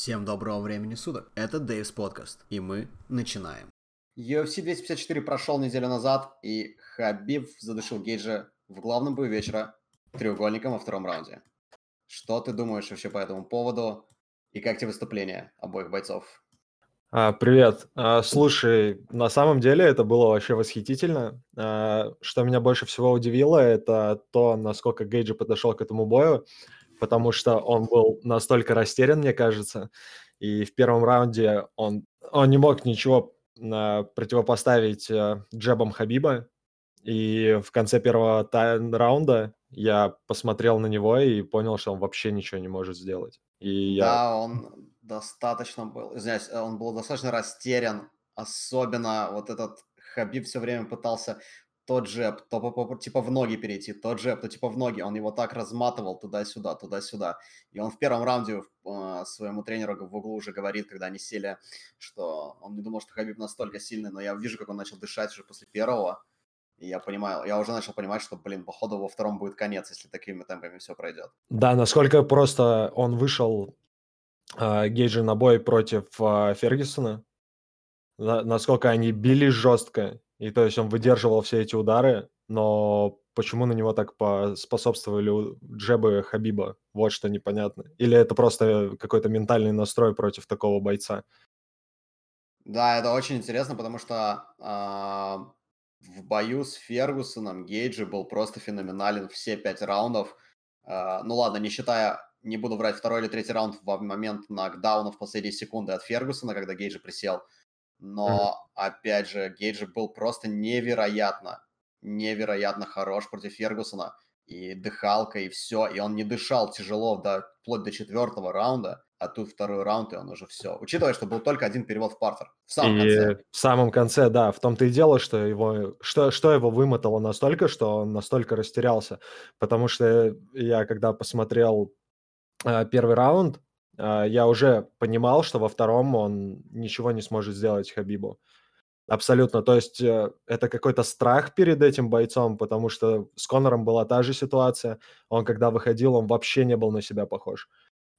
Всем доброго времени суток. Это Дэйвс Подкаст, и мы начинаем. UFC 254 прошел неделю назад, и Хабиб задушил Гейджа в главном бою вечера треугольником во втором раунде. Что ты думаешь вообще по этому поводу, и как тебе выступление обоих бойцов? А, привет. А, слушай, на самом деле это было вообще восхитительно. А, что меня больше всего удивило, это то, насколько Гейджи подошел к этому бою потому что он был настолько растерян, мне кажется, и в первом раунде он, он не мог ничего а, противопоставить а, джебам Хабиба, и в конце первого раунда я посмотрел на него и понял, что он вообще ничего не может сделать. И я... Да, он достаточно был, извиняюсь, он был достаточно растерян, особенно вот этот Хабиб все время пытался тот джеб, то типа в ноги перейти, тот джеб, то типа в ноги. Он его так разматывал туда-сюда, туда-сюда. И он в первом раунде э, своему тренеру в углу уже говорит, когда они сели, что он не думал, что Хабиб настолько сильный, но я вижу, как он начал дышать уже после первого. И я понимаю, я уже начал понимать, что, блин, походу во втором будет конец, если такими темпами все пройдет. Да, насколько просто он вышел э, Гейджи на бой против э, Фергюсона, на, насколько они били жестко, и то есть он выдерживал все эти удары, но почему на него так способствовали джебы Хабиба? Вот что непонятно. Или это просто какой-то ментальный настрой против такого бойца? Да, это очень интересно, потому что э, в бою с Фергусоном Гейджи был просто феноменален все пять раундов. Э, ну ладно, не считая, не буду врать, второй или третий раунд в момент нокдауна в последние секунды от Фергусона, когда Гейджи присел. Но, mm-hmm. опять же, Гейджи был просто невероятно, невероятно хорош против Фергусона. И дыхалка, и все. И он не дышал тяжело до, вплоть до четвертого раунда. А тут второй раунд, и он уже все. Учитывая, что был только один перевод в партер. В самом и конце. В самом конце, да. В том-то и дело, что его, что, что его вымотало настолько, что он настолько растерялся. Потому что я, когда посмотрел э, первый раунд, я уже понимал, что во втором он ничего не сможет сделать Хабибу. Абсолютно. То есть э, это какой-то страх перед этим бойцом, потому что с Конором была та же ситуация. Он, когда выходил, он вообще не был на себя похож.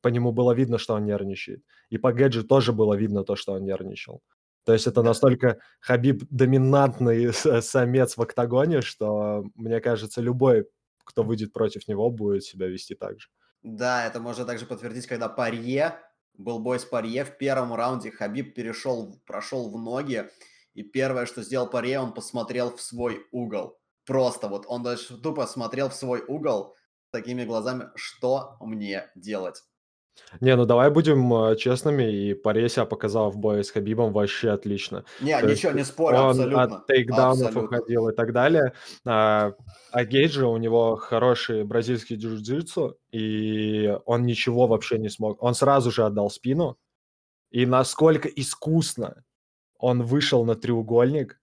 По нему было видно, что он нервничает. И по Гэджи тоже было видно то, что он нервничал. То есть это настолько Хабиб доминантный самец в октагоне, что, мне кажется, любой, кто выйдет против него, будет себя вести так же. Да, это можно также подтвердить, когда Парье, был бой с Парье, в первом раунде Хабиб перешел, прошел в ноги, и первое, что сделал Парье, он посмотрел в свой угол. Просто вот он даже тупо смотрел в свой угол такими глазами, что мне делать. Не, ну давай будем э, честными, и Паре себя показал в бою с Хабибом вообще отлично. Не, То ничего, не спорю, он абсолютно. от тейкдаунов уходил и так далее. А, а Гейджи, у него хороший бразильский джиу-джитсу, и он ничего вообще не смог. Он сразу же отдал спину, и насколько искусно он вышел на треугольник.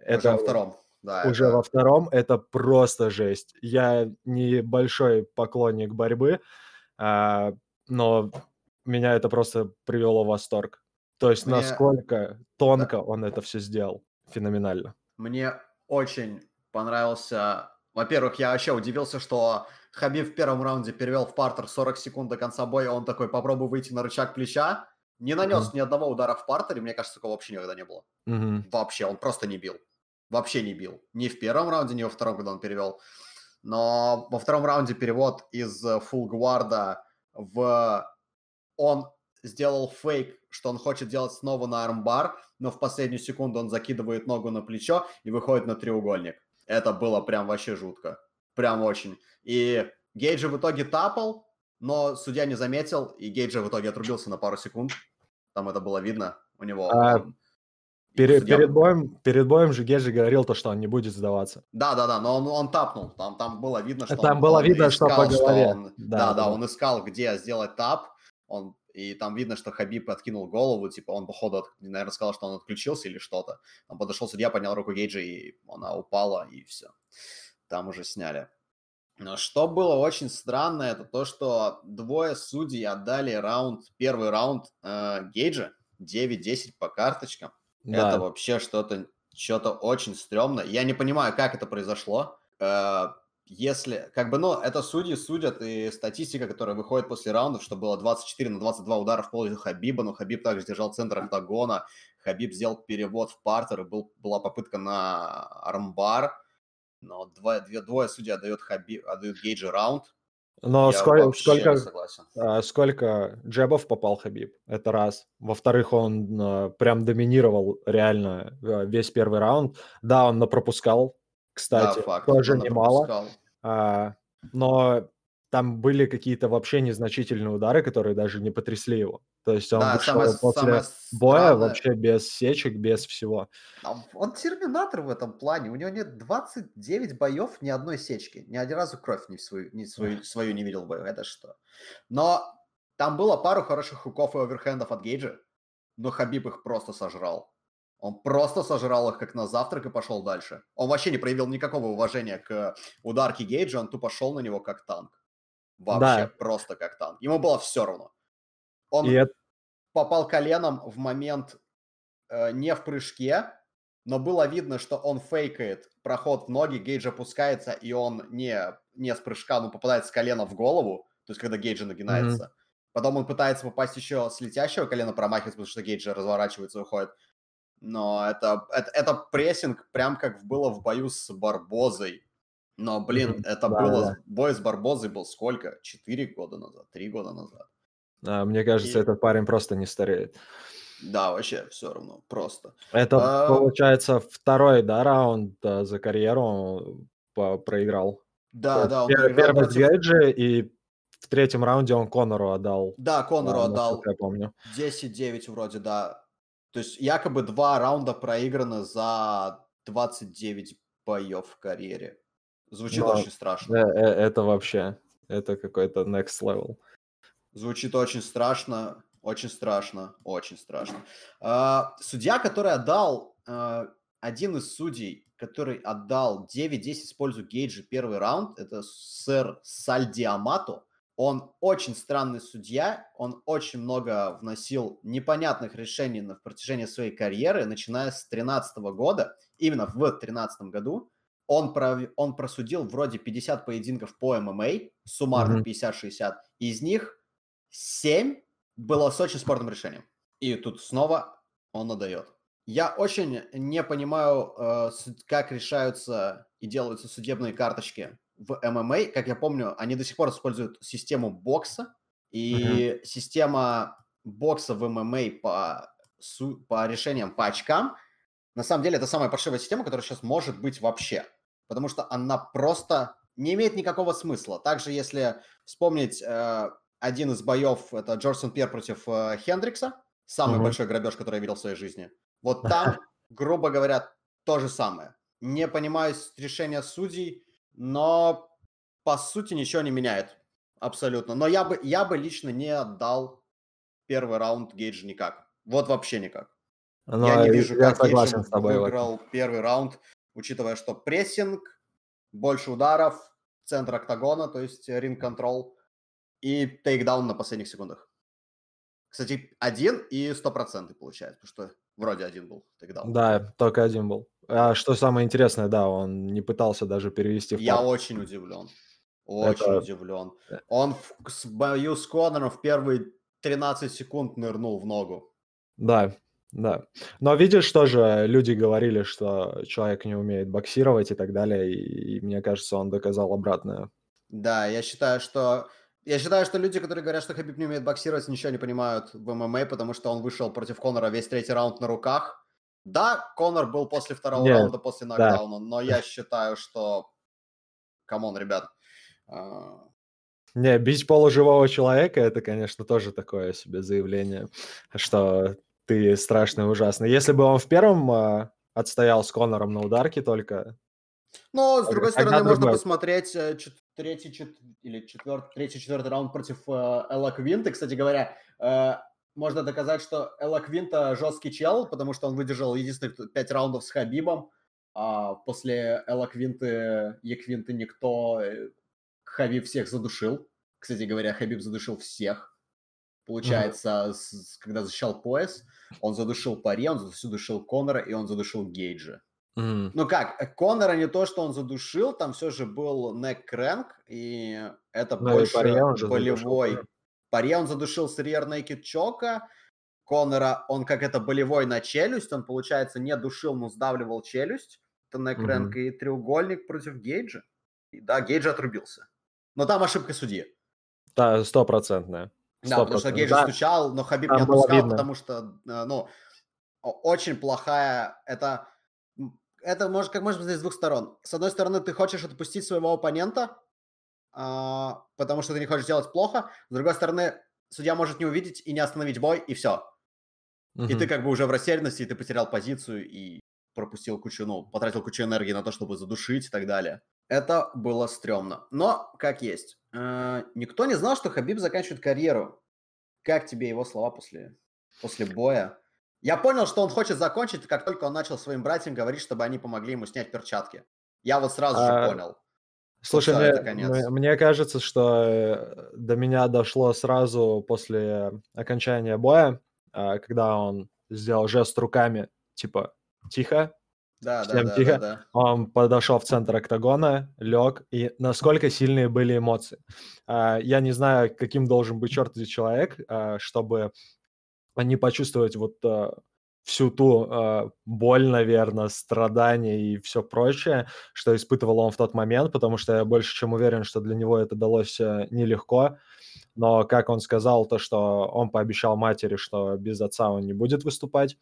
Уже это, во втором. Да, уже это... во втором, это просто жесть. Я небольшой поклонник борьбы, а, но меня это просто привело в восторг. То есть Мне... насколько тонко да. он это все сделал. Феноменально. Мне очень понравился... Во-первых, я вообще удивился, что Хабиб в первом раунде перевел в партер 40 секунд до конца боя, он такой, попробуй выйти на рычаг плеча, не нанес mm-hmm. ни одного удара в партере, мне кажется, такого вообще никогда не было. Mm-hmm. Вообще, он просто не бил. Вообще не бил. Ни в первом раунде, ни во втором, когда он перевел. Но во втором раунде перевод из фулгварда в... Он сделал фейк, что он хочет делать снова на армбар, но в последнюю секунду он закидывает ногу на плечо и выходит на треугольник. Это было прям вообще жутко. Прям очень. И Гейджи в итоге тапал, но судья не заметил, и Гейджи в итоге отрубился на пару секунд. Там это было видно. У него... А, Перед, судья... перед, боем, перед боем же Геджи говорил то, что он не будет сдаваться. Да, да, да, но он, он тапнул. Там, там было видно, что там он, было он видно, искал, что по голове. Что он, да, да, да, он искал, где сделать тап. Он, и там видно, что Хабиб откинул голову, типа он, походу, наверное, сказал, что он отключился или что-то. Он подошел судья, поднял руку Гейджи, и она упала, и все. Там уже сняли. Но что было очень странно, это то, что двое судей отдали раунд, первый раунд э, Гейджа, 9-10 по карточкам. Да. Это вообще что-то что-то очень стрёмно. Я не понимаю, как это произошло. Э, если, как бы, ну, это судьи судят, и статистика, которая выходит после раундов, что было 24 на 22 удара в пользу Хабиба, но Хабиб также держал центр октагона, Хабиб сделал перевод в партер, и был, была попытка на армбар, но два, две, двое судьи отдают, Хабиб, отдают Гейджи раунд. Но сколько, сколько, а, сколько джебов попал Хабиб? Это раз. Во-вторых, он а, прям доминировал реально а, весь первый раунд. Да, он пропускал, кстати, да, факт, тоже немало. А, но там были какие-то вообще незначительные удары, которые даже не потрясли его. То есть он да, вышел самое, после самое боя странное... вообще без сечек, без всего. Он терминатор в этом плане. У него нет 29 боев, ни одной сечки. Ни один разу кровь не свою, не свою, свою не видел в бою. Это что? Но там было пару хороших хуков и оверхендов от Гейджа, но Хабиб их просто сожрал. Он просто сожрал их как на завтрак и пошел дальше. Он вообще не проявил никакого уважения к ударке Гейджа, он тупо шел на него как танк. Вообще да. просто как танк. Ему было все равно. Он и попал коленом в момент э, не в прыжке, но было видно, что он фейкает проход в ноги, Гейдж опускается, и он не, не с прыжка, но попадает с колена в голову, то есть когда Гейджа нагинается. Mm-hmm. Потом он пытается попасть еще с летящего колена, промахивается, потому что Гейджа разворачивается и уходит. Но это, это, это прессинг, прям как было в бою с Барбозой. Но, блин, mm-hmm. это да, было... Да. Бой с Барбозой был сколько? Четыре года назад? Три года назад? А, мне кажется, И... этот парень просто не стареет. Да, вообще все равно, просто. Это, а... получается, второй, да, раунд да, за карьеру по проиграл. Да, да, он Пер- Первый против... Гейджи, и в третьем раунде он Конору отдал. Да, Конору а, отдал. Я помню. 10-9 вроде, да. То есть якобы два раунда проиграны за 29 боев в карьере. Звучит Но очень страшно. Э, э, это вообще, это какой-то next level. Звучит очень страшно, очень страшно, очень страшно. А, судья, который отдал, а, один из судей, который отдал 9-10 в пользу Гейджа первый раунд, это сэр Сальдиамато. Он очень странный судья, он очень много вносил непонятных решений на, протяжении своей карьеры, начиная с 2013 года, именно в 2013 году. Он, пров... он просудил вроде 50 поединков по ММА, суммарно mm-hmm. 50-60, из них 7 было с очень спорным решением. И тут снова он надает. Я очень не понимаю, э, как решаются и делаются судебные карточки в ММА. Как я помню, они до сих пор используют систему бокса. И uh-huh. система бокса в ММА по, по решениям по очкам, на самом деле, это самая паршивая система, которая сейчас может быть вообще. Потому что она просто не имеет никакого смысла. Также, если вспомнить э, один из боев, это Джорсон Пьер против э, Хендрикса, самый угу. большой грабеж, который я видел в своей жизни. Вот там, грубо говоря, то же самое. Не понимаю решения судей, но по сути ничего не меняет. Абсолютно. Но я бы, я бы лично не отдал первый раунд Гейджа никак. Вот вообще никак. Но я не вижу, я как Гейдж выиграл первый раунд, учитывая, что прессинг, больше ударов, центр октагона, то есть ринг-контрол – и тейкдаун на последних секундах. Кстати, один и стопроцентный получается, потому что вроде один был тейкдаун. Да, только один был. А что самое интересное, да, он не пытался даже перевести в Я очень удивлен. Очень Это... удивлен. Э. Он в бою с Конором в первые 13 секунд нырнул в ногу. Да, да. Но видишь, тоже люди говорили, что человек не умеет боксировать и так далее, и, и мне кажется, он доказал обратное. Да, я считаю, что я считаю, что люди, которые говорят, что Хабиб не умеет боксировать, ничего не понимают в ММА, потому что он вышел против Конора весь третий раунд на руках. Да, Конор был после второго Нет, раунда, после нокдауна, да. но я считаю, что... Come on, ребят. А, не, бить полуживого человека, это, конечно, тоже такое себе заявление, что ты страшный и ужасный. Если бы он в первом uh, отстоял с Конором на ударке только... Но, с другой стороны, можно посмотреть э, третий, чет... или четвертый, третий, четвертый раунд против э, Эла Яквинты. Кстати говоря, э, можно доказать, что Эл Яквинта жесткий чел, потому что он выдержал единственных пять раундов с Хабибом. А после Элла Квинты, Еквинты никто, э, Хабиб всех задушил. Кстати говоря, Хабиб задушил всех. Получается, mm-hmm. с, когда защищал пояс, он задушил Пари, он задушил Конора и он задушил Гейджа. Мгм. Ну как, э, Конора не то, что он задушил, там все же был neck crank, и это Ну и больше Парье он же задушил болевой. тоже. Парье он задушил с rear naked чока, Конора он как это болевой на челюсть, он, получается, не душил, но сдавливал челюсть. Это neck crank Мгм. и треугольник против Гейджа. И да, Гейдж отрубился. Но там ошибка судьи. Да, стопроцентная. Да, потому что 100%. Гейдж Да, стучал, но Хабиб там не отпускал, видно. потому что, э, ну, очень плохая, это, это может, как можно сказать, с двух сторон. С одной стороны, ты хочешь отпустить своего оппонента, а, потому что ты не хочешь делать плохо. С другой стороны, судья может не увидеть и не остановить бой, и все. И ты как бы уже в растерянности, и ты потерял позицию и пропустил кучу, ну, потратил кучу энергии на то, чтобы задушить и так далее. Это было стрёмно. Но, как есть. Э, Никто не знал, что Хабиб заканчивает карьеру. Как тебе его слова после, после боя? Я понял, что он хочет закончить, как только он начал своим братьям говорить, чтобы они помогли ему снять перчатки. Я вот сразу же А, понял. Слушай, всё, мне, это конец. мне- мне кажется, что э, до меня дошло сразу после окончания боя, а, когда он сделал жест руками, типа «тихо», Да, да, всем да, тихо. да, да. Он подошел в центр октагона, лег, и насколько сильные были эмоции. А, Я не знаю, каким должен быть чертов человек, а, чтобы не почувствовать вот а, всю ту боль, наверное, страдания и все прочее, что испытывал он в тот момент, потому что я больше чем уверен, что для него это далось а, нелегко. Но, как он сказал, то, что он пообещал матери, что без отца он не будет выступать,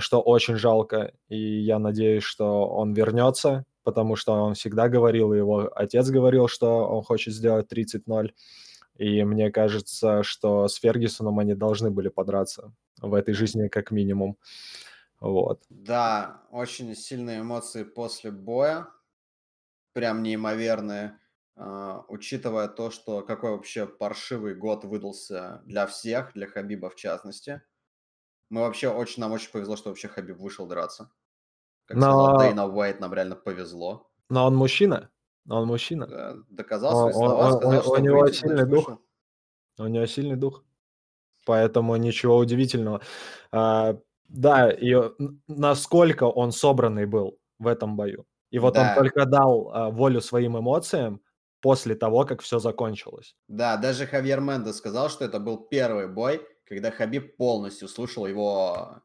что очень жалко. И я надеюсь, что он вернется, потому что он всегда говорил, его отец говорил, что он хочет сделать 30-0. И мне кажется, что с Фергюсоном они должны были подраться в этой жизни как минимум. Вот. Да, очень сильные эмоции после боя. Прям неимоверные. а, Учитывая то, что какой вообще паршивый год выдался для всех, для Хабиба в частности. Мы вообще очень, нам очень повезло, что вообще Хабиб вышел драться. Как сказал Но, Дейна Уайт, нам реально повезло. но он мужчина. Он мужчина. Да, Доказал Он- свои он- слова, он- сказал, у что него выйдет, сильный дух. вышел. У него сильный дух. Поэтому ничего удивительного. А, да, и насколько он собранный был в этом бою. И вот он Да. только дал а, волю своим эмоциям после того, как все закончилось. Да, даже Хавьер Мендес сказал, что это был первый бой, когда Хабиб полностью слушал его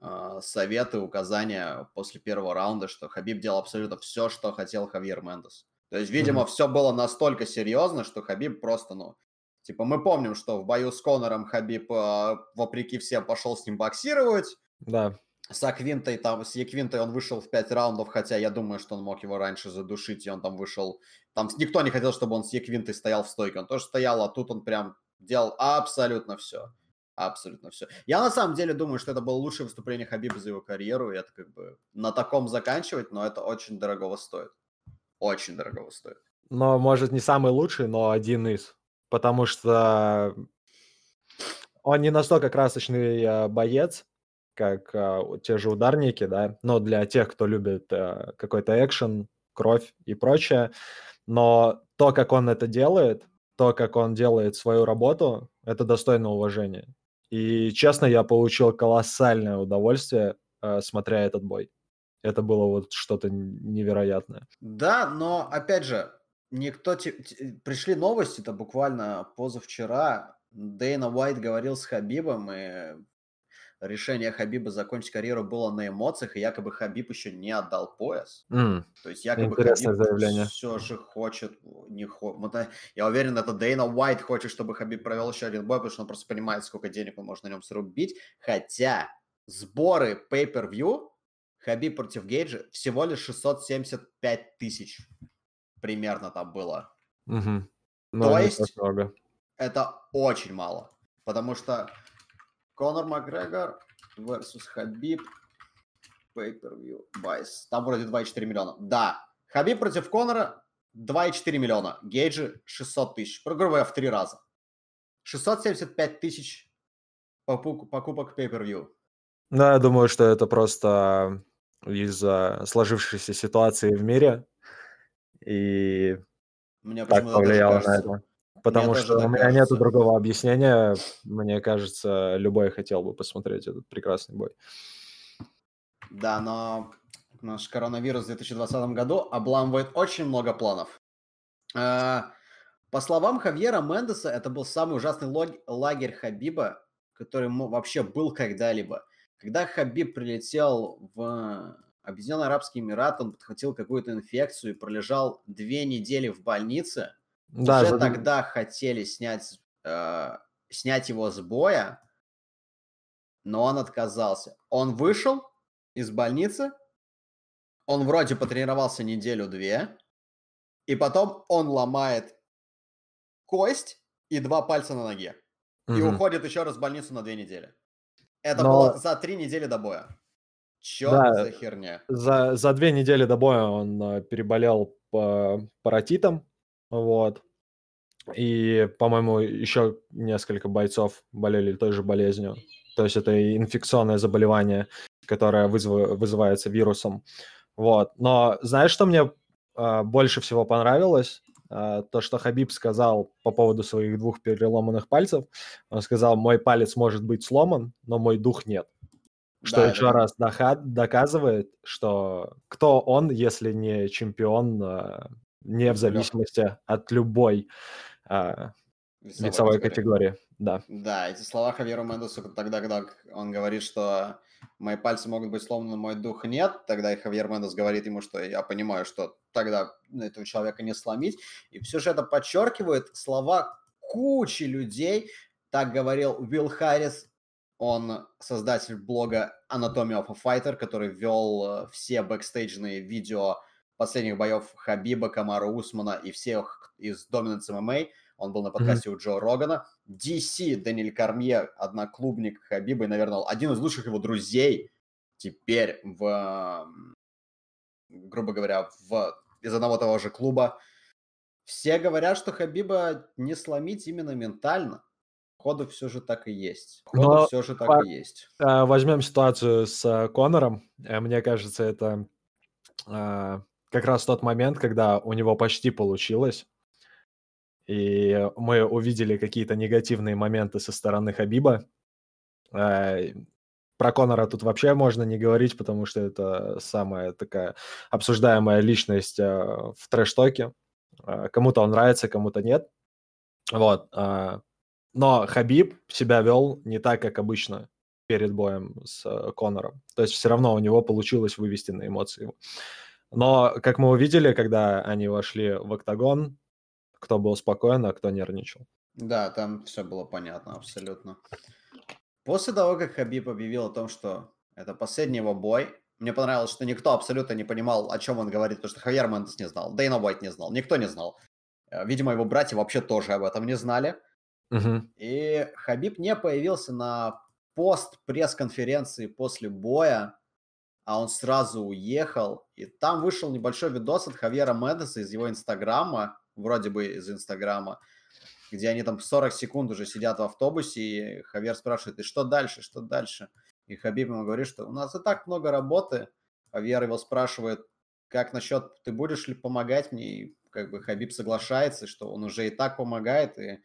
э, советы, указания после первого раунда, что Хабиб делал абсолютно все, что хотел Хавьер Мендес. То есть, видимо, Мгм. все было настолько серьезно, что Хабиб просто, ну, типа, мы помним, что в бою с Конором Хабиб, э, вопреки всем, пошел с ним боксировать, Да. с Аквинтой, там, с Еквинтой он вышел в 5 раундов, хотя я думаю, что он мог его раньше задушить, и он там вышел... Там никто не хотел, чтобы он с Еквинтой стоял в стойке, он тоже стоял, а тут он прям делал абсолютно все. Абсолютно все. Я на самом деле думаю, что это было лучшее выступление Хабиба за его карьеру, и это как бы на таком заканчивать, но это очень дорогого стоит. Очень дорогого стоит. Но, может, не самый лучший, но один из. Потому что он не настолько красочный э, боец, как э, те же ударники, да, но для тех, кто любит э, какой-то экшен, кровь и прочее. Но то, как он это делает, то, как он делает свою работу, это достойно уважения. И, честно, я получил колоссальное удовольствие, э, смотря этот бой. Это было вот что-то невероятное. Да, но опять же, никто... те- Пришли новости, это буквально позавчера. Дейна Уайт говорил с Хабибом, и решение Хабиба закончить карьеру было на эмоциях, и якобы Хабиб еще не отдал пояс. М, То есть якобы Интересное Хабиб заявление. все же хочет... Не хо... Я уверен, это Дейна Уайт хочет, чтобы Хабиб провел еще один бой, потому что он просто понимает, сколько денег он может на нем срубить. Хотя сборы Pay-Per-View Хабиб против Гейджа всего лишь 675 тысяч примерно там было. Мгм. То есть- много. Это очень мало. Потому что Конор Макгрегор versus Хабиб Pay-Per-View Buys. Там вроде 2,4 миллиона. Да. Хабиб против Конора 2,4 миллиона. Гейджи 600 тысяч. Говоря, в три раза. 675 тысяч попу- покупок Pay-Per-View. Да, я думаю, что это просто из-за сложившейся ситуации в мире. И Мне так повлияло на это. Потому тоже что у меня нету кажется. другого объяснения. Мне кажется, любой хотел бы посмотреть этот прекрасный бой. Да, но наш коронавирус в 2020 году обламывает очень много планов. А, по словам Хавьера Мендеса, это был самый ужасный лагерь Хабиба, который вообще был когда-либо. Когда Хабиб прилетел в Объединенные Арабские Эмираты, он подхватил какую-то инфекцию и пролежал две недели в больнице. Да, Уже за... тогда хотели снять, э, снять его с боя, но он отказался. Он вышел из больницы, он вроде потренировался неделю-две, и потом он ломает кость и два пальца на ноге. Угу. И уходит еще раз в больницу на две недели. Это Но... было за три недели до боя. Чё да, за херня? За, за две недели до боя он э, переболел по паротитом, вот. И, по-моему, еще несколько бойцов болели той же болезнью. То есть это инфекционное заболевание, которое вызыв... вызывается вирусом. Вот. Но знаешь, что мне э, больше всего понравилось? Э, то, что Хабиб сказал по поводу своих двух переломанных пальцев. Он сказал, мой палец может быть сломан, но мой дух нет. Что да, еще это... раз доказывает, что кто он, если не чемпион, а, не в зависимости от любой э, весовой, весовой категории. категории. Да. Да, эти слова Хавьеру Мендесу тогда, когда он говорит, что мои пальцы могут быть сломаны, мой дух нет, тогда и Хавьер Мендес говорит ему, что я понимаю, что тогда этого человека не сломить. И все же это подчеркивает слова кучи людей. Так говорил Уилл Харрис он создатель блога Anatomy of a Fighter, который вел э, все бэкстейджные видео последних боев Хабиба, Камара Усмана и всех из Dominance MMA. Он был на подкасте mm-hmm. у Джо Рогана. DC, Даниэль Кармье, одноклубник Хабиба и, наверное, один из лучших его друзей теперь в, грубо говоря, в, из одного того же клуба. Все говорят, что Хабиба не сломить именно ментально ходу все же так и есть. Ходу Но все же так по... и есть. Э, возьмем ситуацию с э, Конором. Э, мне кажется, это как раз тот момент, когда у него почти получилось. И мы увидели какие-то негативные моменты со стороны Хабиба. Про Конора тут вообще можно не говорить, потому что это самая такая обсуждаемая личность в трэш-токе. Кому-то он нравится, кому-то нет. Вот. Но Хабиб себя вел не так, как обычно перед боем с э, Конором. То есть все равно у него получилось вывести на эмоции. Но, как мы увидели, когда они вошли в октагон, кто был спокоен, а кто нервничал. Да, там все было понятно абсолютно. После того, как Хабиб объявил о том, что это последний его бой, мне понравилось, что никто абсолютно не понимал, о чем он говорит, потому что Хавьер Мендес не знал, Дейна Уайт не знал, никто не знал. Э, видимо, его братья вообще тоже об этом не знали. Угу. И Хабиб не появился на пост пресс-конференции после боя, а он сразу уехал. И там вышел небольшой видос от Хавьера Медеса из его инстаграма, вроде бы из инстаграма, где они там 40 секунд уже сидят в автобусе, и Хавьер спрашивает, и что дальше, что дальше? И Хабиб ему говорит, что у нас и так много работы. Хавьер его спрашивает, как насчет, ты будешь ли помогать мне? И как бы Хабиб соглашается, что он уже и так помогает, и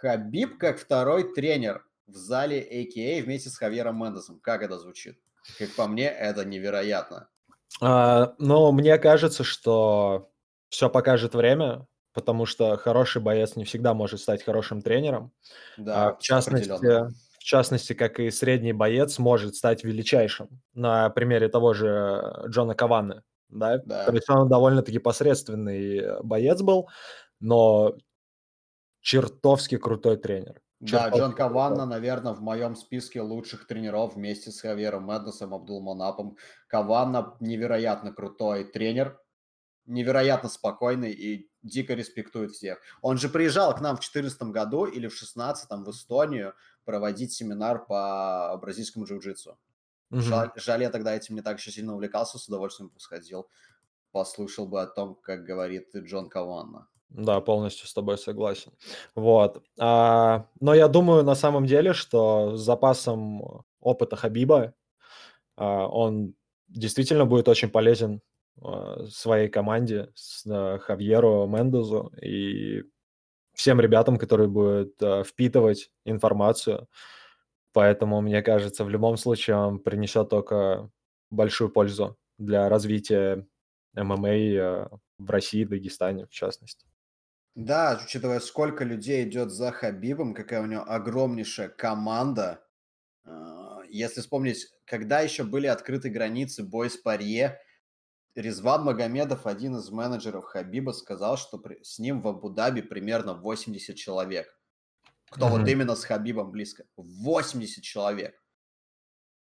Хабиб как второй тренер в зале AKA вместе с Хавьером Мендесом. Как это звучит? Как по мне, это невероятно. А, ну, мне кажется, что все покажет время, потому что хороший боец не всегда может стать хорошим тренером. Да, а, в частности, в частности, как и средний боец может стать величайшим. На примере того же Джона Каваны. Да? да. То есть он довольно-таки посредственный боец был, но чертовски крутой тренер. Да, Джон Каванна, наверное, в моем списке лучших тренеров вместе с Хавером Мэднесом, Абдулманапом. Каванна невероятно крутой тренер, невероятно спокойный и дико респектует всех. Он же приезжал к нам в 2014 году или в 2016 в Эстонию проводить семинар по бразильскому джиу-джитсу. Угу. Жаль, жаль, я тогда этим не так еще сильно увлекался, с удовольствием бы сходил, послушал бы о том, как говорит Джон Каванна. Да, полностью с тобой согласен. Вот. А, но я думаю на самом деле, что с запасом опыта Хабиба а, он действительно будет очень полезен а, своей команде, с а, Хавьеру Мендезу и всем ребятам, которые будут а, впитывать информацию. Поэтому, мне кажется, в любом случае он принесет только большую пользу для развития ММА э, в России Дагестане, в частности. Да, учитывая, сколько людей идет за Хабибом, какая у него огромнейшая команда. А, если вспомнить, когда еще были открыты границы бой с Парье, Резван Магомедов, один из менеджеров Хабиба, сказал, что с ним в Абу-Даби примерно 80 человек. Кто mm-hmm. вот именно с Хабибом близко. 80 человек.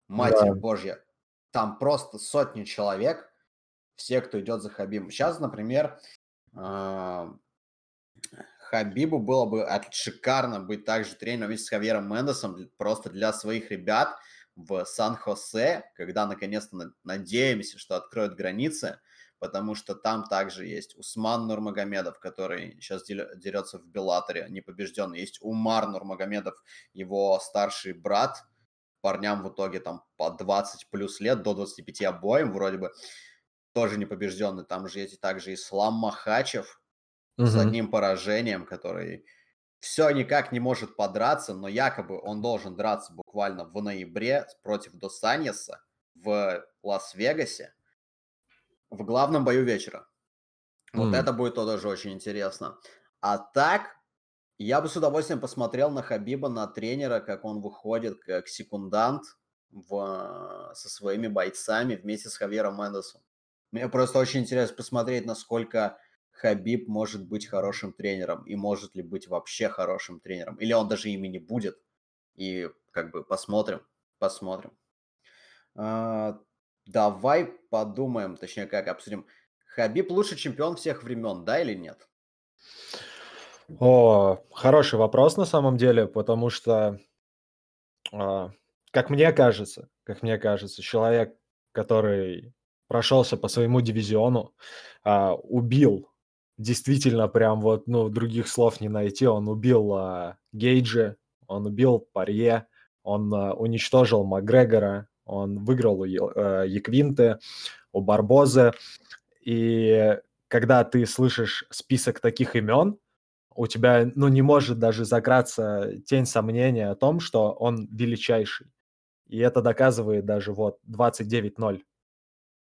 Матерь да. Божья. Там просто сотни человек, все, кто идет за Хабибом. Сейчас, например, а, Хабибу было бы шикарно быть также тренером вместе с Хавьером Мендесом просто для своих ребят в Сан-Хосе, когда наконец-то надеемся, что откроют границы, потому что там также есть Усман Нурмагомедов, который сейчас дерется в Беллаторе, непобежденный. Есть Умар Нурмагомедов, его старший брат, парням в итоге там по 20 плюс лет, до 25 обоим вроде бы, тоже непобежденный. Там же есть также Ислам Махачев, угу. с одним поражением, который все никак не может подраться, но якобы он должен драться буквально в ноябре против Досаньеса в Лас-Вегасе в главном бою вечера. Вот mm. это будет тоже очень интересно. А так, я бы с удовольствием посмотрел на Хабиба, на тренера, как он выходит как секундант в, со своими бойцами вместе с Хавьером Мендесом. Мне просто очень интересно посмотреть, насколько Хабиб может быть хорошим тренером и может ли быть вообще хорошим тренером. Или он даже ими не будет. И как бы посмотрим, посмотрим. А, давай подумаем, точнее как обсудим. Хабиб лучший чемпион всех времен, да или нет? О, хороший вопрос на самом деле, потому что, а, как мне кажется, как мне кажется, человек, который прошелся по своему дивизиону, а, убил действительно прям вот, ну, других слов не найти. Он убил а, Гейджи, он убил Парье, он а, уничтожил Макгрегора, он выиграл у а, Яквинты, у Барбозы. И когда ты слышишь список таких имен, у тебя, ну, не может даже закраться тень сомнения о том, что он величайший. И это доказывает даже вот 29-0.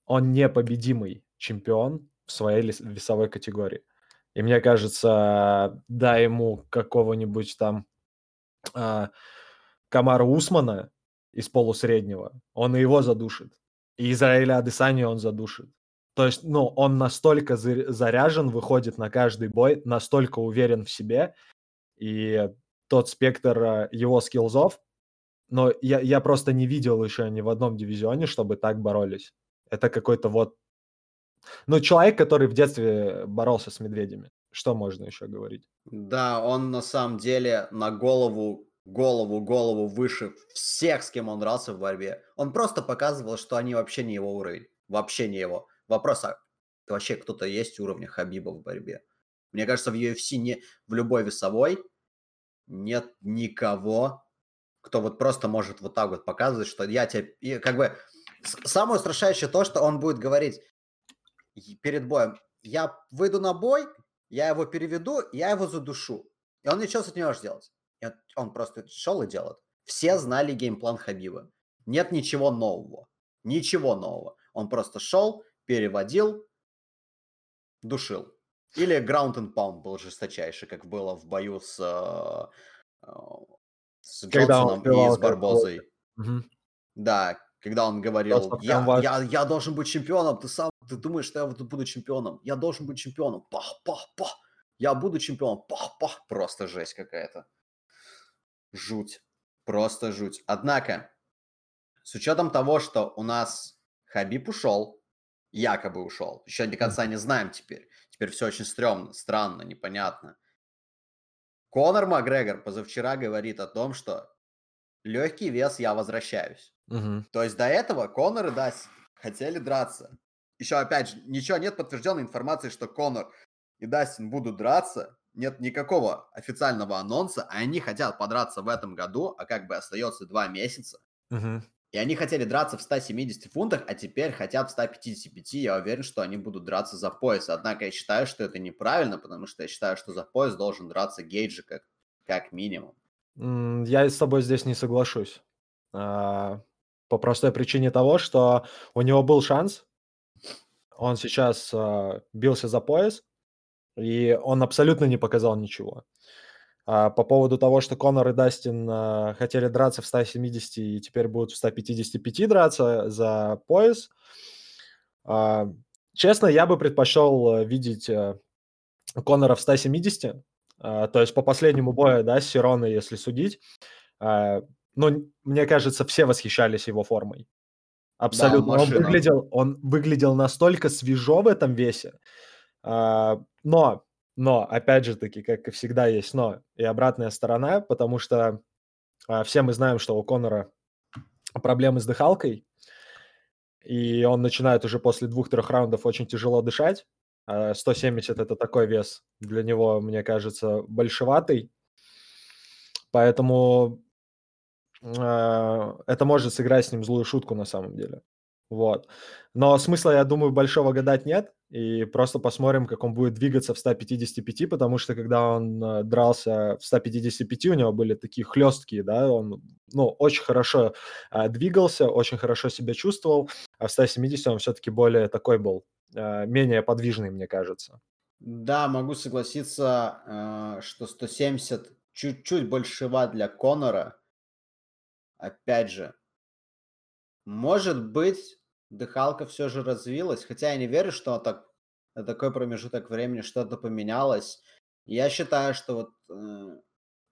Он непобедимый чемпион, в своей весовой категории. И мне кажется, дай ему какого-нибудь там а, Камара Усмана из полусреднего, он и его задушит. И Израиля Адесани он задушит. То есть, ну, он настолько заряжен, выходит на каждый бой, настолько уверен в себе, и тот спектр а, его скиллзов, но я, я просто не видел еще ни в одном дивизионе, чтобы так боролись. Это какой-то вот ну, человек, который в детстве боролся с медведями. Что можно еще говорить? Да, он на самом деле на голову, голову, голову выше всех, с кем он дрался в борьбе. Он просто показывал, что они вообще не его уровень. Вообще не его. Вопрос, а вообще кто-то есть уровня Хабиба в борьбе? Мне кажется, в UFC не, в любой весовой нет никого, кто вот просто может вот так вот показывать, что я тебе... И как бы самое страшающее то, что он будет говорить, перед боем, я выйду на бой, я его переведу, я его задушу. И он ничего с этим не может сделать. И он просто шел и делает. Все знали геймплан Хабиба. Нет ничего нового. Ничего нового. Он просто шел, переводил, душил. Или ground and pound был жесточайший, как было в бою с, э, с Джонсоном и с Барбозой. Угу. Да, когда он говорил, я, я, я должен быть чемпионом, ты сам, ты думаешь, что я вот буду чемпионом, я должен быть чемпионом, пах, пах, пах, я буду чемпионом, пах, пах, просто жесть какая-то. Жуть, просто жуть. Однако, с учетом того, что у нас Хабиб ушел, якобы ушел, еще до конца не знаем теперь, теперь все очень стрёмно, странно, непонятно. Конор Макгрегор позавчера говорит о том, что легкий вес я возвращаюсь. Угу. То есть до этого Конор и Дастин хотели драться. Еще, опять же, ничего нет подтвержденной информации, что Конор и Дастин будут драться. Нет никакого официального анонса, а они хотят подраться в этом году, а как бы остается два месяца. Угу. И они хотели драться в 170 фунтах, а теперь хотят в 155. Я уверен, что они будут драться за пояс. Однако я считаю, что это неправильно, потому что я считаю, что за пояс должен драться Гейджи как, как минимум. Я с тобой здесь не соглашусь. А, по простой причине того, что у него был шанс он сейчас э, бился за пояс, и он абсолютно не показал ничего. А по поводу того, что Конор и Дастин э, хотели драться в 170 и теперь будут в 155 драться за пояс, э, честно, я бы предпочел э, видеть э, Конора в 170, э, то есть по последнему бою, да, с Сироной, если судить, э, ну, мне кажется, все восхищались его формой. Абсолютно. он, выглядел, он выглядел настолько свежо в этом весе. А, но, но, опять же таки, как и всегда, есть но и обратная сторона, потому что а, все мы знаем, что у Конора проблемы с дыхалкой, и он начинает уже после двух-трех раундов очень тяжело дышать. 170 а, это такой вес для него, мне кажется, большеватый. Поэтому это может сыграть с ним злую шутку на самом деле. Вот. Но смысла, я думаю, большого гадать нет. И просто посмотрим, как он будет двигаться в 155, потому что когда он э, дрался в 155, у него были такие хлесткие, да, он, ну, очень хорошо а, двигался, очень хорошо себя чувствовал, а в 170 он все-таки более такой был, а, менее подвижный, мне кажется. Да, могу согласиться, э, что 170 чуть-чуть большева для Конора, опять же, может быть, дыхалка все же развилась, хотя я не верю, что так, на такой промежуток времени что-то поменялось. Я считаю, что вот... Э,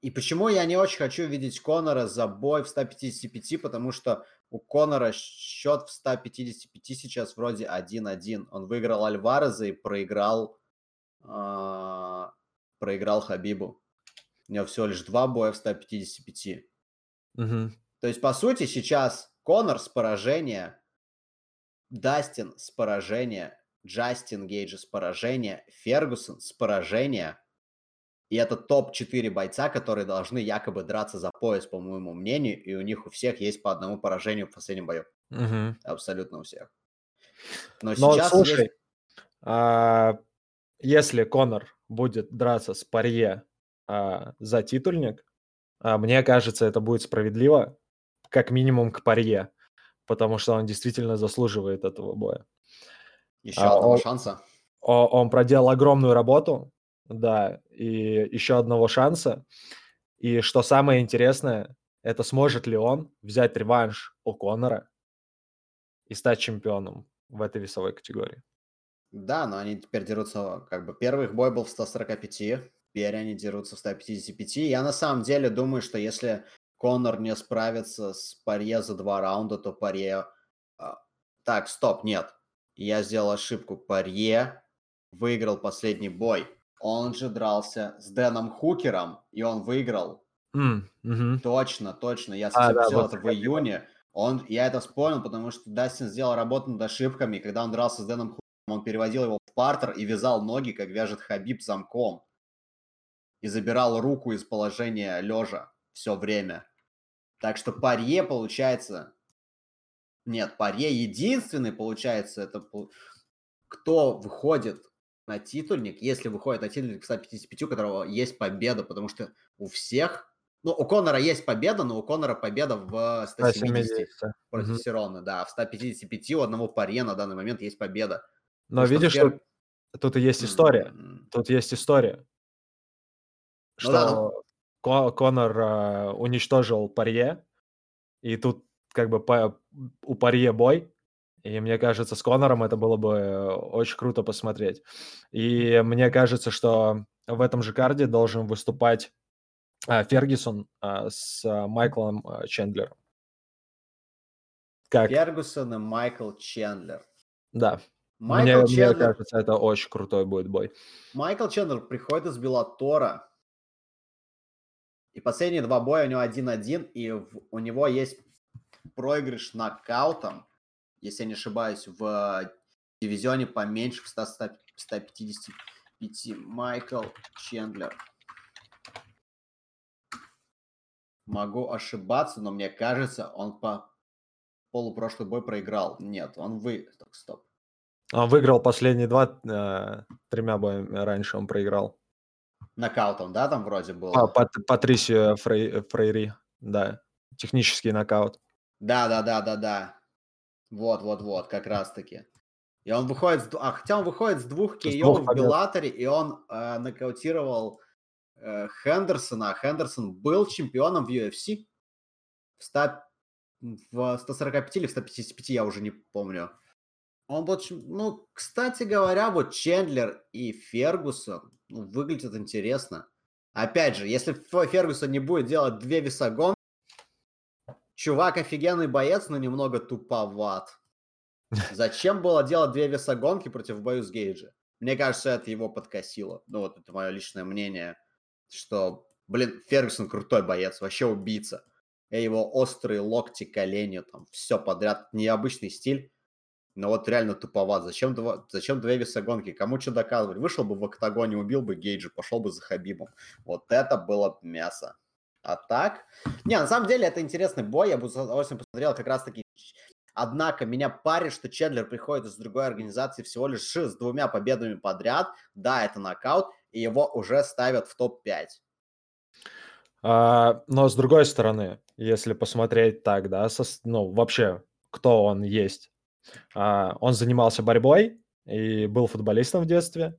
и почему я не очень хочу видеть Конора за бой в 155, потому что у Конора счет в 155 сейчас вроде 1-1. Он выиграл Альвареза и проиграл, э, проиграл Хабибу. У него всего лишь два боя в 155. Угу. То есть, по сути, сейчас Конор с поражения, Дастин с поражения, Джастин Гейджи с поражения, Фергусон с поражения. И это топ-4 бойца, которые должны якобы драться за пояс, по моему мнению, и у них у всех есть по одному поражению в последнем бою. Угу. Абсолютно у всех. Но, Но сейчас слушай, есть... а, если Конор будет драться с Парье а, за титульник, а, мне кажется, это будет справедливо, как минимум к паре, потому что он действительно заслуживает этого боя. Еще а, одного он, шанса. Он, он проделал огромную работу, да, и еще одного шанса. И что самое интересное, это сможет ли он взять реванш у Конора и стать чемпионом в этой весовой категории. Да, но они теперь дерутся, как бы, первый их бой был в 145, теперь они дерутся в 155. Я на самом деле думаю, что если Конор не справится с Паре за два раунда, то Паре... А, так, стоп, нет. Я сделал ошибку. Паре выиграл последний бой. Он же дрался с Дэном Хукером, и он выиграл. Mm, mm-hmm. Точно, точно. Я а, да, вот это в июне. Он, я это вспомнил, потому что Дастин сделал работу над ошибками. Когда он дрался с Дэном Хукером, он переводил его в партер и вязал ноги, как вяжет Хабиб замком. И забирал руку из положения лежа все время. Так что паре получается... Нет, паре единственный получается, это кто выходит на титульник, если выходит на титульник 155, у которого есть победа, потому что у всех... Ну, у Конора есть победа, но у Конора победа в 170 170. против угу. Сирона, да. В 155 у одного паре на данный момент есть победа. Но потому видишь, что, тут, тут и есть история. Mm-hmm. Тут есть история. Ну, что да, ну... Конор э, уничтожил Парье, и тут как бы по, у Парье бой, и мне кажется, с Конором это было бы очень круто посмотреть. И мне кажется, что в этом же карде должен выступать а, Фергюсон а, с а, Майклом а, Чендлером. Как? Фергюсон и Майкл Чендлер. Да. Майкл мне, Чендлер... мне кажется, это очень крутой будет бой. Майкл Чендлер приходит из Беллатора, и последние два боя у него 1-1, и у него есть проигрыш нокаутом, если я не ошибаюсь, в дивизионе поменьше, в 100, 155. Майкл Чендлер. Могу ошибаться, но мне кажется, он по полупрошлый бой проиграл. Нет, он вы... Так, стоп. Он выиграл последние два, э, тремя боями раньше он проиграл нокаутом, да, там вроде был? А, Пат, Патрисио Фрей, Фрейри, да, технический нокаут. Да, да, да, да, да. Вот, вот, вот, как раз таки. И он выходит, с... а, хотя он выходит с двух двух в. Беллаторе, и он э, нокаутировал э, Хендерсона. а Хендерсон был чемпионом в UFC в, 100, в 145 или в 155, я уже не помню. Он был, ну, кстати говоря, вот Чендлер и Фергусон ну, выглядят интересно. Опять же, если твой Фергусон не будет делать две весогон, чувак офигенный боец, но немного туповат. Зачем было делать две весогонки против бою с Гейджи? Мне кажется, это его подкосило. Ну, вот это мое личное мнение, что, блин, Фергюсон крутой боец, вообще убийца. И его острые локти, колени, там, все подряд. Необычный стиль, но вот реально туповат. Зачем, два, зачем две весогонки? Кому что доказывать? Вышел бы в октагоне, убил бы Гейджи, пошел бы за Хабибом. Вот это было мясо. А так... Не, на самом деле это интересный бой, я бы с удовольствием посмотрел как раз-таки Однако меня парит, что Чендлер приходит из другой организации всего лишь с двумя победами подряд. Да, это нокаут, и его уже ставят в топ-5. А, но с другой стороны, если посмотреть так, да, со ну, вообще, кто он есть. А, он занимался борьбой и был футболистом в детстве,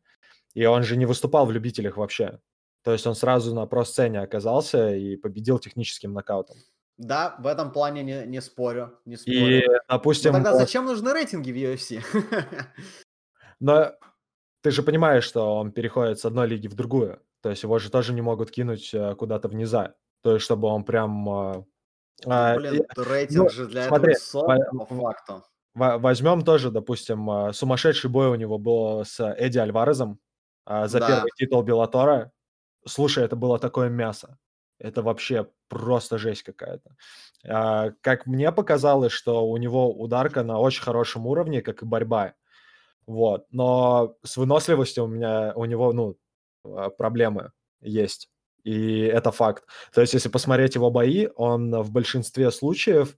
и он же не выступал в любителях вообще. То есть он сразу на про-сцене оказался и победил техническим нокаутом. Да, в этом плане не, не спорю, не И, спорю. Но допустим, тогда он- зачем нужны рейтинги в UFC? но ты же понимаешь, что он переходит с одной лиги в другую. То есть его же тоже не могут кинуть э, куда-то в низа. То есть чтобы он прям... а, а, Ну, Блин, и- рейтинг ну, же для смотри, этого во- по факту. Во- Возьмем тоже, допустим, а, сумасшедший бой у него был с Эдди Альварезом а, за Да. первый титул Беллатора. Слушай, это было такое мясо. Это вообще просто жесть какая-то. А, Как мне показалось, что у него ударка на очень хорошем уровне, как и борьба. Вот. Но с выносливостью у меня, у него, ну, а, проблемы есть. И это факт. То есть, если посмотреть его бои, он в большинстве случаев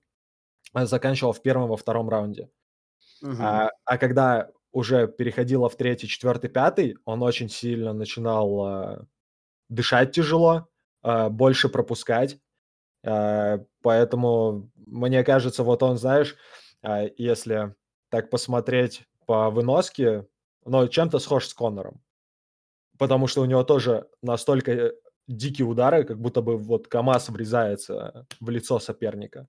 а, заканчивал в первом, во втором раунде. Мгм. А, а когда уже переходило в третий, четвертый, пятый, он очень сильно начинал а, дышать тяжело, а, больше пропускать. А, поэтому, мне кажется, вот он, знаешь, а, если так посмотреть по выноске, ну, чем-то схож с Конором. Потому что у него тоже настолько э, дикие удары, как будто бы вот КамАЗ врезается в лицо соперника.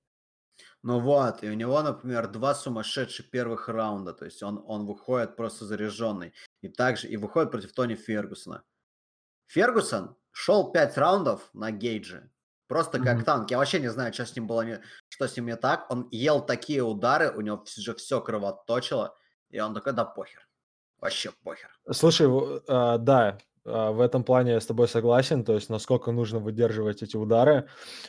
Ну вот, и у него, например, два сумасшедших первых раунда, то есть он, он выходит просто заряженный. И также, и выходит против Тони Фергусона. Фергусон шел пять раундов на гейдже, просто как Мгм. танк. Я вообще не знаю, что с ним было, не, что с ним не так. Он ел такие удары, у него уже все кровоточило, и он такой, да похер, вообще похер. Слушай, а, да, а, в этом плане я с тобой согласен, то есть насколько нужно выдерживать эти удары.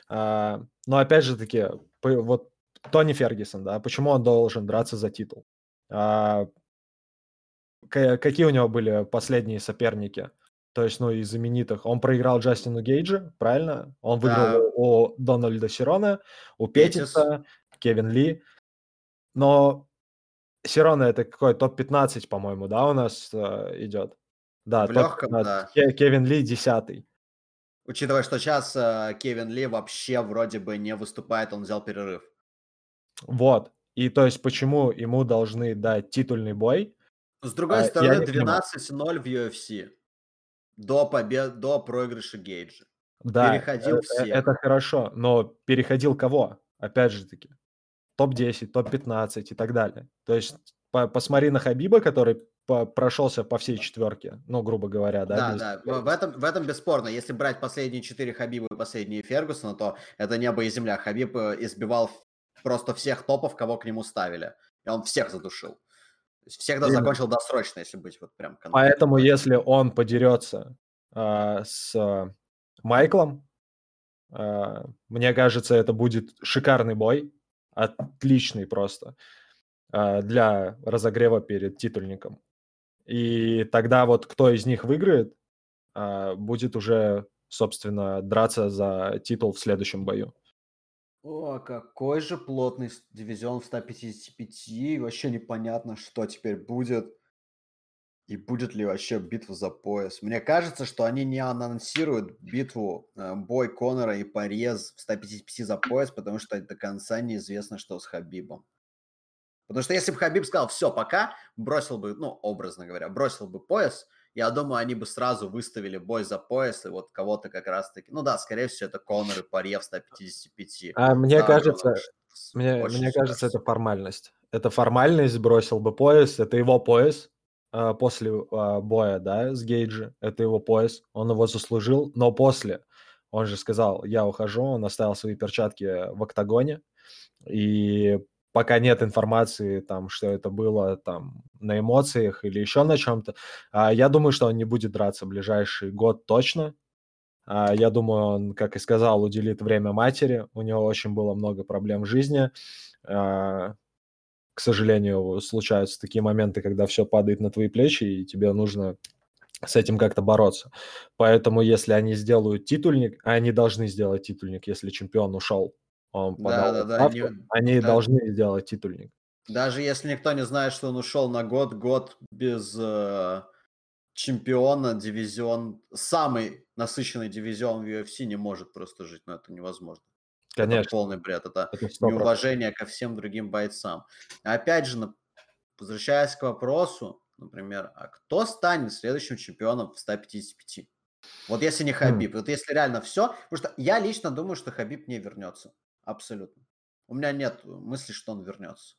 А, Но опять же таки, вот Тони Фергюсон, да, почему он должен драться за титул? А, ка- Какие у него были последние соперники? То есть, ну, из знаменитых. Он проиграл Джастину Гейджи, правильно? Он Да. выиграл у Дональда Сирона, у Петис. Петиса, Кевин Ли. Но Сирона это какой топ-15, по-моему, да, у нас э, идет? Да, В легком, топ-15. да. Ке- Кевин Ли десятый. Учитывая, что сейчас э, Кевин Ли вообще вроде бы не выступает, он взял перерыв. Вот. И то есть почему ему должны дать титульный бой? С другой А, стороны, не понимаю. 12-0 в UFC. До побед, до проигрыша Гейджа. Да, Переходил э, э, всех. это хорошо, но переходил кого? Опять же таки, топ-10, топ-15 и так далее. То есть по- посмотри на Хабиба, который по- прошелся по всей четверке, ну, грубо говоря, да? Да, без да, в, этом, в этом бесспорно. Если брать последние четыре Хабиба и последние Фергусона, то это небо и земля. Хабиб э, избивал просто всех топов, кого к нему ставили. И он всех задушил. Всех да, Именно. закончил досрочно, если быть вот прям конкретным. Поэтому если он подерется а, с а, Майклом, а, мне кажется, это будет шикарный бой, отличный просто а, для разогрева перед титульником. И тогда вот кто из них выиграет, а, будет уже, собственно, драться за титул в следующем бою. О, какой же плотный дивизион в 155. Вообще непонятно, что теперь будет. И будет ли вообще битва за пояс. Мне кажется, что они не анонсируют битву э, бой Конора и Порез в 155 за пояс, потому что до конца неизвестно, что с Хабибом. Потому что если бы Хабиб сказал, все, пока, бросил бы, ну, образно говоря, бросил бы пояс, я думаю, они бы сразу выставили бой за пояс, и вот кого-то как раз-таки... Ну да, скорее всего, это Конор и Парье в 155. А мне Да, кажется, ш- мне, очень мне кажется, это формальность. Это формальность, бросил бы пояс, это его пояс а, после а, боя, да, с Гейджи, это его пояс, он его заслужил, но после, он же сказал, я ухожу, он оставил свои перчатки в октагоне, и пока нет информации, там, что это было там на эмоциях или еще на чем-то, а, я думаю, что он не будет драться ближайший год точно. А, Я думаю, он, как и сказал, уделит время матери. У него очень было много проблем в жизни. А, К сожалению, случаются такие моменты, когда все падает на твои плечи, и тебе нужно с этим как-то бороться. Поэтому, если они сделают титульник, а они должны сделать титульник, если чемпион ушел, он подал Да-да-да, отставку, они- они да. должны сделать титульник. Даже если никто не знает, что он ушел на год, год без э, чемпиона, дивизион, самый насыщенный дивизион в UFC не может просто жить, но это невозможно. Это Конечно, полный бред, это это 100%. неуважение ко всем другим бойцам. Опять же, возвращаясь к вопросу, например, а кто станет следующим чемпионом в 155? Вот если не Хабиб, вот если реально все, потому что я лично думаю, что Хабиб не вернется. Абсолютно. У меня нет мысли, что он вернется.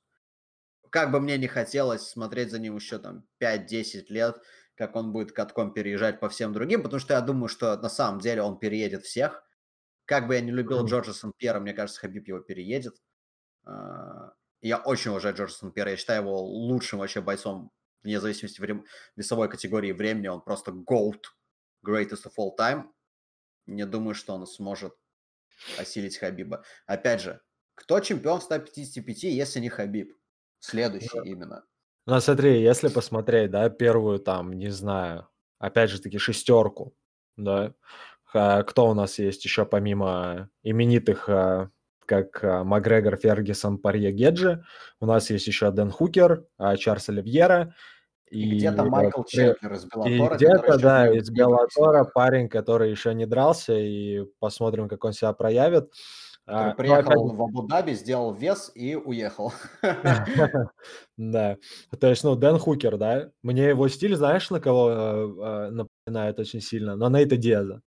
Как бы мне не хотелось смотреть за ним еще там 5-10 лет, как он будет катком переезжать по всем другим, потому что я думаю, что на самом деле он переедет всех. Как бы я не любил. Джорджа Сан-Пьера, мне кажется, Хабиб его переедет. А, Я очень уважаю Джорджа Сан-Пьера, я считаю его лучшим вообще бойцом, вне зависимости врем- весовой категории времени, он просто GOAT, greatest of all time. Не думаю, что он сможет осилить Хабиба. Опять же, кто чемпион в 155, если не Хабиб? Следующий именно. Ну, смотри, если посмотреть, да, первую там, не знаю, опять же таки шестерку, да, кто у нас есть еще помимо именитых, а, как а, Макгрегор, Фергюсон, Парье, Геджи, у нас есть еще Дэн Хукер, а, Чарльз Оливьера, И, где-то Майкл Чеплер из и Беллатора. где-то, да, из Беллатора парень, который еще не дрался, и посмотрим, как он себя проявит. Который А, ну, приехал опять в Абу-Даби, сделал вес и уехал. Да. То есть, ну, Дэн Хукер, да, мне его стиль, знаешь, на кого э, э, напоминает очень сильно? На Нейта Диаза.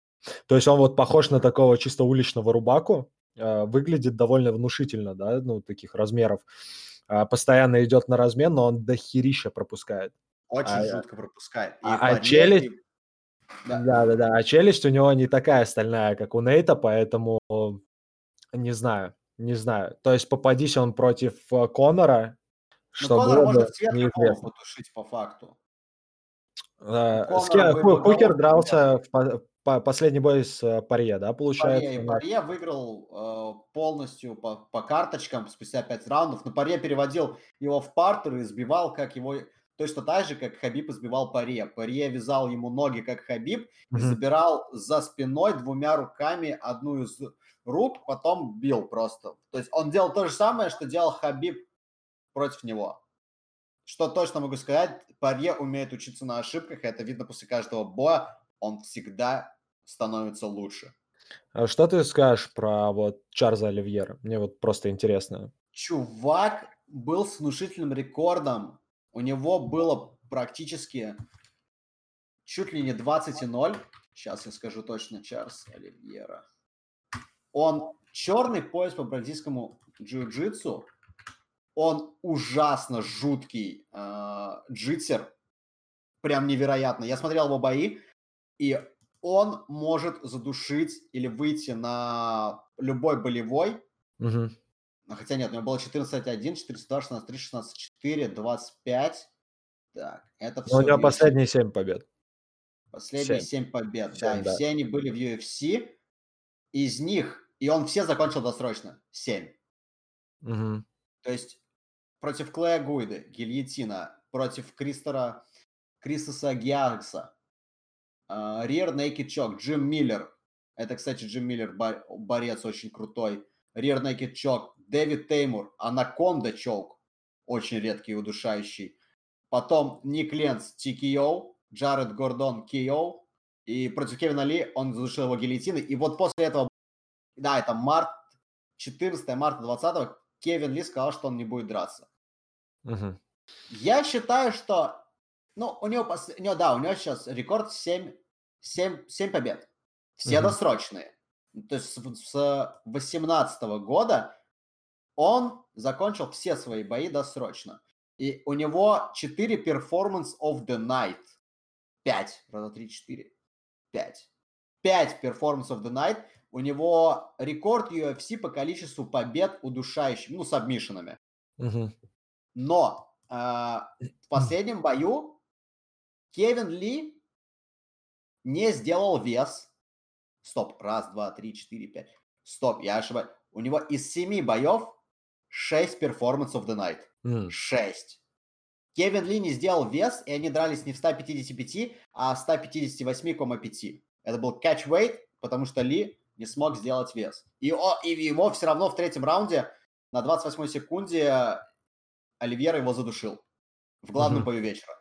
То есть он вот похож на такого чисто уличного рубаку, э, выглядит довольно внушительно, да, ну, таких размеров. А, Постоянно идет на размен, но он до херища пропускает. Очень А, жутко пропускает. И а- а челюсть- и- Да. Да-да-да, а челюсть у него не такая стальная, как у Нейта, поэтому не знаю, не знаю. То есть попадись он против э, Конора, Ну, что Конор было может бы цвет неизвестно. потушить по факту. Конора с кем- Хукер дрался в по- по- последний бой с э, Парье, да, получается? Парье, и Парье выиграл э, полностью по, по карточкам спустя 5 раундов, но Парье переводил его в партер и избивал, как его точно так же, как Хабиб избивал Парье. Парье вязал ему ноги, как Хабиб, и забирал за спиной двумя руками одну из рук, потом бил просто. То есть он делал то же самое, что делал Хабиб против него. Что точно могу сказать, Парье умеет учиться на ошибках, и это видно после каждого боя, он всегда становится лучше. А Что ты скажешь про вот Чарльза Оливьера? Мне вот просто интересно. Чувак был с внушительным рекордом. У него было практически чуть ли не 20 и 0. Сейчас я скажу точно, Чарльз Оливьера. Он черный пояс по бразильскому джиу-джитсу. Он ужасно жуткий э, джитсер. Прям невероятно. Я смотрел его бои, и он может задушить или выйти на любой болевой, Мгм. Ну, Хотя нет, у него было 14-1, 402, 16-3, 16-4, 25. Так, это все. Ну, у него последние семь побед. Последние семь. 7 побед. Семь, да, и да. все они были в UFC. Из них, и он все закончил досрочно. 7. Мгм. То есть против Клея Гуиды, гильотина, против Кристора, Кристоса Гиагса, Риер Naked Чок, Джим Миллер. Это, кстати, Джим Миллер, бо- борец очень крутой. Риер Naked Чок, Дэвид Теймур, Анаконда Чок, очень редкий и удушающий. Потом Ник Ленц, TKO, Джаред Гордон, KO. И против Кевина Ли он задушил его гильотиной. И вот после этого, да, это март, 14 марта 20 Кевин Ли сказал, что он не будет драться. Мгм. Я считаю, что... Ну, у него, пос- у него, да, у него сейчас рекорд 7, 7, 7 побед. Все Мгм. досрочные. То есть с, с 18 года он закончил все свои бои досрочно. И у него 4 performance of the night. 5. Раза 3, 4. 5. 5 performance of the night. У него рекорд UFC по количеству побед удушающими, ну, сабмишинами. Мгм. Но э, в последнем бою Кевин Ли не сделал вес. Стоп, раз, два, три, четыре, пять. Стоп, я ошибаюсь. У него из семи боев 6 performance of the night. М. 6. Кевин Ли не сделал вес, и они дрались не в 155, а в 158,5. Это был catch weight, потому что Ли не смог сделать вес. И, о- и его все равно в третьем раунде на 28 секунде Оливьера его задушил. В главном Мгм. бою вечера.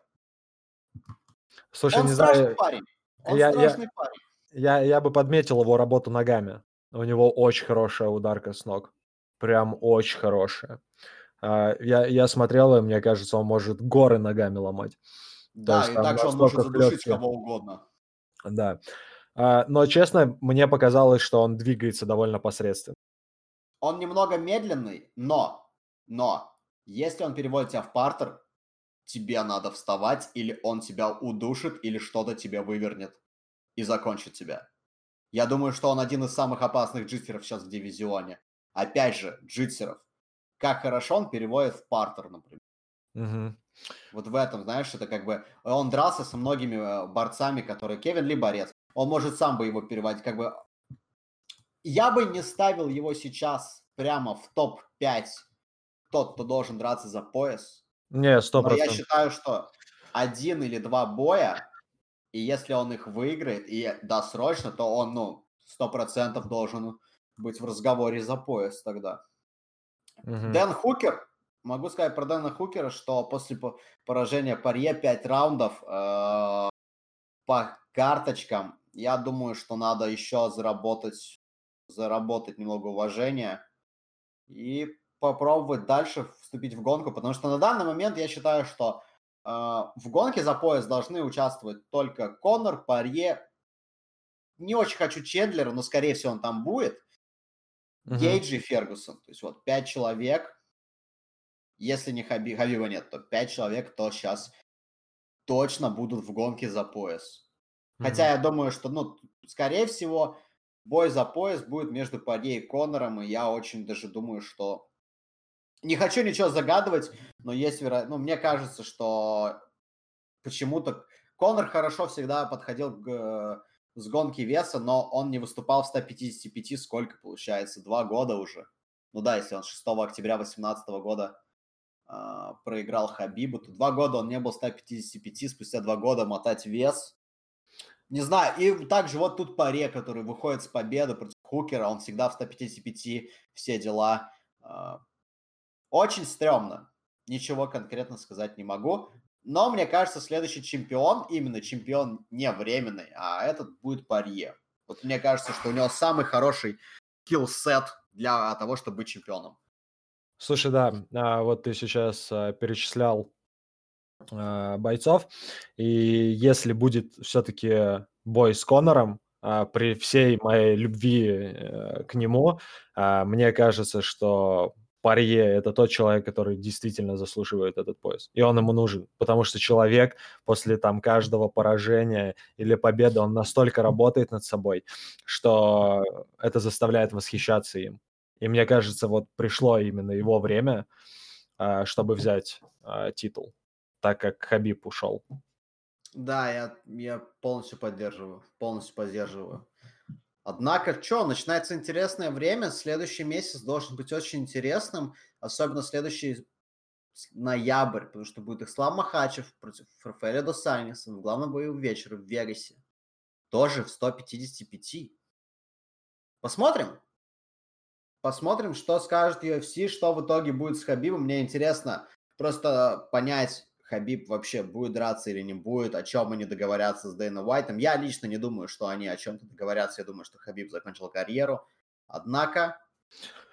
Слушай, Он не страшный знаю, парень. Он я- я- страшный парень. я, я бы подметил его работу ногами. У него очень хорошая ударка с ног. Прям очень хорошая. А, Я, я смотрел, и мне кажется, он может горы ногами ломать. Да, и также он может задушить клёвкий. кого угодно. Да. А, Но, честно, мне показалось, что он двигается довольно посредственно. Он немного медленный, но, но, если он переводит тебя в партер, тебе надо вставать, или он тебя удушит, или что-то тебе вывернет и закончит тебя. Я думаю, что он один из самых опасных джитсеров сейчас в дивизионе. Опять же, джитсеров. Как хорошо он переводит в партер, например. Мгм. Вот в этом, знаешь, это как бы... Он дрался со многими э, борцами, которые... Кевин Ли борец. Он может сам бы его переводить, как бы... Я бы не ставил его сейчас прямо в топ-5 тот, кто должен драться за пояс. Не, сто Но я процентов. считаю, что один или два боя, и если он их выиграет, и досрочно, то он, ну, сто процентов должен быть в разговоре за пояс тогда. Мгм. Дэн Хукер, могу сказать про Дэна Хукера, что после по- поражения Парье 5 раундов э, по карточкам, я думаю, что надо еще заработать, заработать немного уважения и попробовать дальше вступить в гонку, потому что на данный момент я считаю, что э, в гонке за пояс должны участвовать только Конор, Парье, не очень хочу Чедлера, но скорее всего он там будет, Гейджи и Фергусон. То есть вот пять человек, если не Хаби, Хабиба нет, то пять человек, кто сейчас точно будут в гонке за пояс. Хотя Мгм. я думаю, что, ну, скорее всего, бой за пояс будет между Парье и Конором, и я очень даже думаю, что... Не хочу ничего загадывать, но есть вероятность... Ну, мне кажется, что почему-то Конор хорошо всегда подходил к э, с гонки веса, но он не выступал в 155, сколько получается, два года уже. Ну да, если он 6 октября 2018 года а, проиграл Хабибу, то два года он не был в 155, спустя два года мотать вес. Не знаю, и также вот тут Паре, который выходит с победы против Хукера, он всегда в 155, все дела. А, Очень стрёмно. Ничего конкретно сказать не могу. Но мне кажется, следующий чемпион, именно чемпион не временный, а этот будет Парье. Вот мне кажется, что у него самый хороший килл-сет для того, чтобы быть чемпионом. Слушай, да, а, вот ты сейчас а, перечислял а, бойцов, и если будет все-таки бой с Конором, при всей моей любви э, к нему, мне кажется, что Парье – это тот человек, который действительно заслуживает этот пояс, и он ему нужен, потому что человек после там каждого поражения или победы, он настолько работает над собой, что это заставляет восхищаться им. И мне кажется, вот пришло именно его время, а, чтобы взять а, титул, так как Хабиб ушел. Да, я, я полностью поддерживаю, полностью поддерживаю. Однако, что, начинается интересное время, следующий месяц должен быть очень интересным, особенно следующий ноябрь, потому что будет Ислам Махачев против Рафаэля Досаниса в главном бою вечера в Вегасе. Тоже в 155. Посмотрим. Посмотрим, что скажет UFC, что в итоге будет с Хабибом. Мне интересно просто понять, Хабиб вообще будет драться или не будет, о чем они договорятся с Дэйном Уайтом. Я лично не думаю, что они о чем-то договорятся. Я думаю, что Хабиб закончил карьеру. Однако,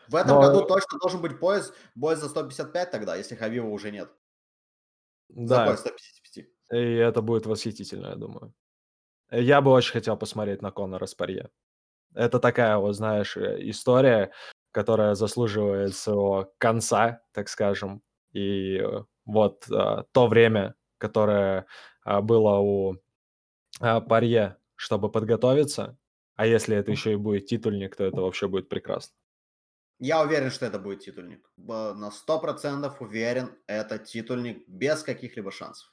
В этом Но- году точно должен быть пояс, бой за 155 тогда, если Хабиба уже нет. За Да, пояс 155. и это будет восхитительно, я думаю. Я бы очень хотел посмотреть на Конора Спарье. Это такая, вот знаешь, э, история, которая заслуживает своего конца, так скажем. И э, вот а, то время, которое а, было у а, Парье, чтобы подготовиться, а если это еще и будет титульник, то это вообще будет прекрасно. Я уверен, что это будет титульник. На 100% уверен, это титульник без каких-либо шансов.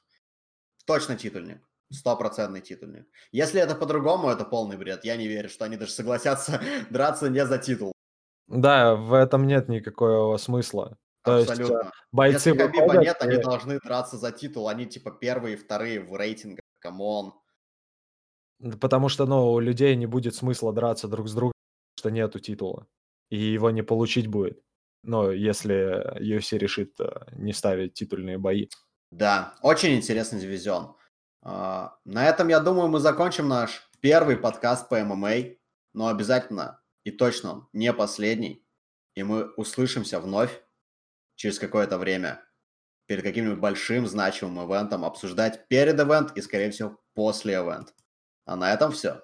Точно титульник. Стопроцентный титульник. Если это по-другому, это полный бред. Я не верю, что они даже согласятся драться не за титул. Да, в этом нет никакого смысла. То есть э, Абсолютно. бойцы Если Хабиба выходят нет, они и- должны драться за титул. Они типа первые и вторые в рейтингах. Come on. Потому что, ну, у людей не будет смысла драться друг с другом, что нету титула. И его не получить будет. Ну, если UFC решит э, не ставить титульные бои. Да, очень интересный дивизион. А, На этом, я думаю, мы закончим наш первый подкаст по ММА, но обязательно и точно не последний. И мы услышимся вновь через какое-то время перед каким-нибудь большим значимым ивентом, обсуждать перед ивент и, скорее всего, после ивент. А на этом все.